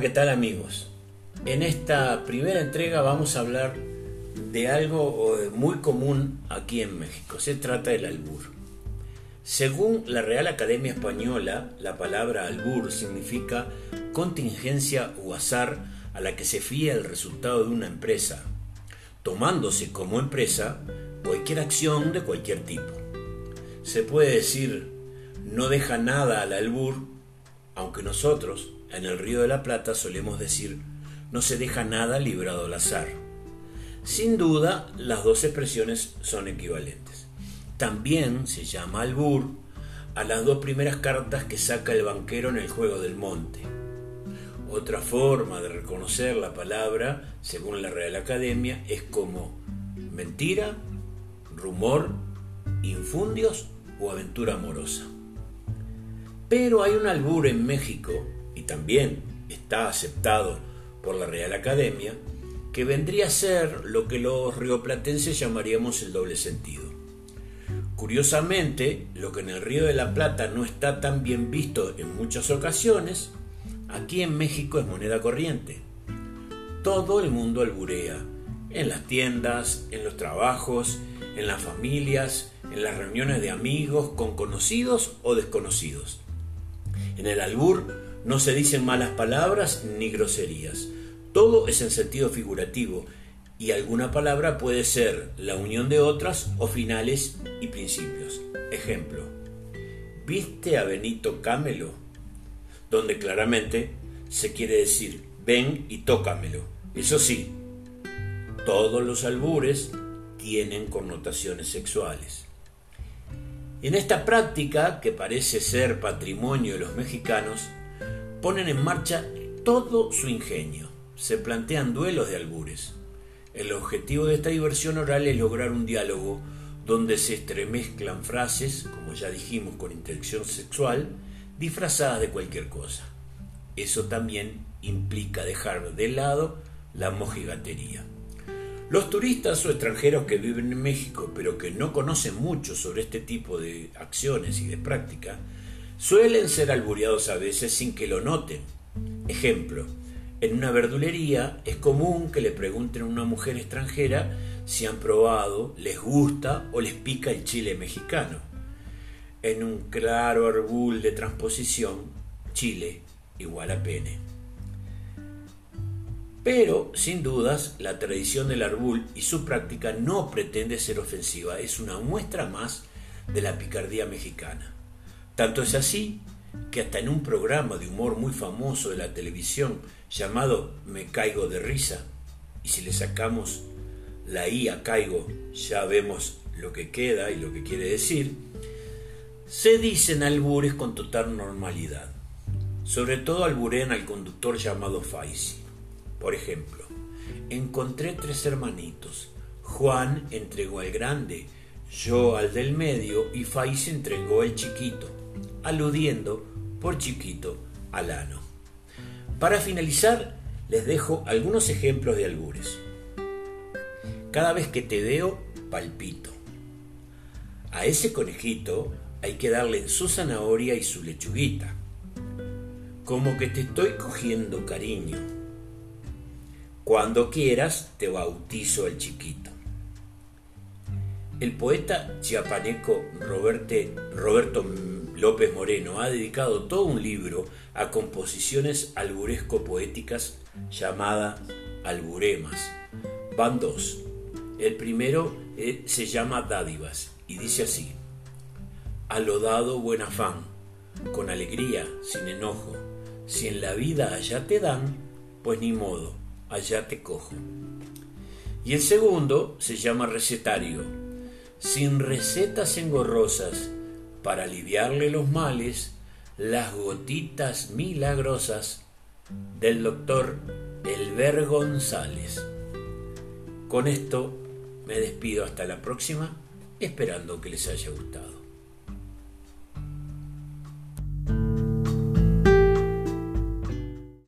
¿qué tal amigos? En esta primera entrega vamos a hablar de algo eh, muy común aquí en México. Se trata del albur. Según la Real Academia Española, la palabra albur significa contingencia o azar a la que se fía el resultado de una empresa, tomándose como empresa cualquier acción de cualquier tipo. Se puede decir, no deja nada al albur, aunque nosotros, en el Río de la Plata, solemos decir, no se deja nada librado al azar. Sin duda, las dos expresiones son equivalentes. También se llama albur a las dos primeras cartas que saca el banquero en el juego del monte. Otra forma de reconocer la palabra, según la Real Academia, es como mentira, rumor, infundios o aventura amorosa. Pero hay un albur en México, y también está aceptado por la Real Academia, que vendría a ser lo que los rioplatenses llamaríamos el doble sentido. Curiosamente, lo que en el Río de la Plata no está tan bien visto en muchas ocasiones, aquí en México es moneda corriente. Todo el mundo alburea, en las tiendas, en los trabajos, en las familias, en las reuniones de amigos, con conocidos o desconocidos. En el albur no se dicen malas palabras ni groserías. Todo es en sentido figurativo y alguna palabra puede ser la unión de otras o finales y principios. Ejemplo, ¿viste a Benito Cámelo? Donde claramente se quiere decir ven y tócamelo. Eso sí, todos los albures tienen connotaciones sexuales. En esta práctica, que parece ser patrimonio de los mexicanos, ponen en marcha todo su ingenio. Se plantean duelos de albures. El objetivo de esta diversión oral es lograr un diálogo donde se estremezclan frases, como ya dijimos, con intención sexual, disfrazadas de cualquier cosa. Eso también implica dejar de lado la mojigatería. Los turistas o extranjeros que viven en México pero que no conocen mucho sobre este tipo de acciones y de práctica, suelen ser albureados a veces sin que lo noten. Ejemplo, en una verdulería es común que le pregunten a una mujer extranjera si han probado, les gusta o les pica el chile mexicano. En un claro arbul de transposición, chile igual a pene. Pero, sin dudas, la tradición del arbul y su práctica no pretende ser ofensiva, es una muestra más de la picardía mexicana. Tanto es así que hasta en un programa de humor muy famoso de la televisión llamado Me caigo de risa, y si le sacamos la I a caigo, ya vemos lo que queda y lo que quiere decir, se dicen albures con total normalidad. Sobre todo alburean al conductor llamado Faisi. Por ejemplo, encontré tres hermanitos. Juan entregó al grande, yo al del medio y Faiz entregó al chiquito, aludiendo por chiquito al ano. Para finalizar, les dejo algunos ejemplos de albures. Cada vez que te veo, palpito. A ese conejito hay que darle su zanahoria y su lechuguita. Como que te estoy cogiendo cariño cuando quieras, te bautizo el chiquito. El poeta chiapaneco Roberto López Moreno ha dedicado todo un libro a composiciones alburesco-poéticas llamadas alburemas. Van dos. El primero eh, se llama Dádivas y dice así: Alodado buen afán, con alegría, sin enojo, si en la vida allá te dan, pues ni modo allá te cojo. Y el segundo se llama recetario, sin recetas engorrosas, para aliviarle los males, las gotitas milagrosas del doctor Elber González. Con esto me despido hasta la próxima, esperando que les haya gustado.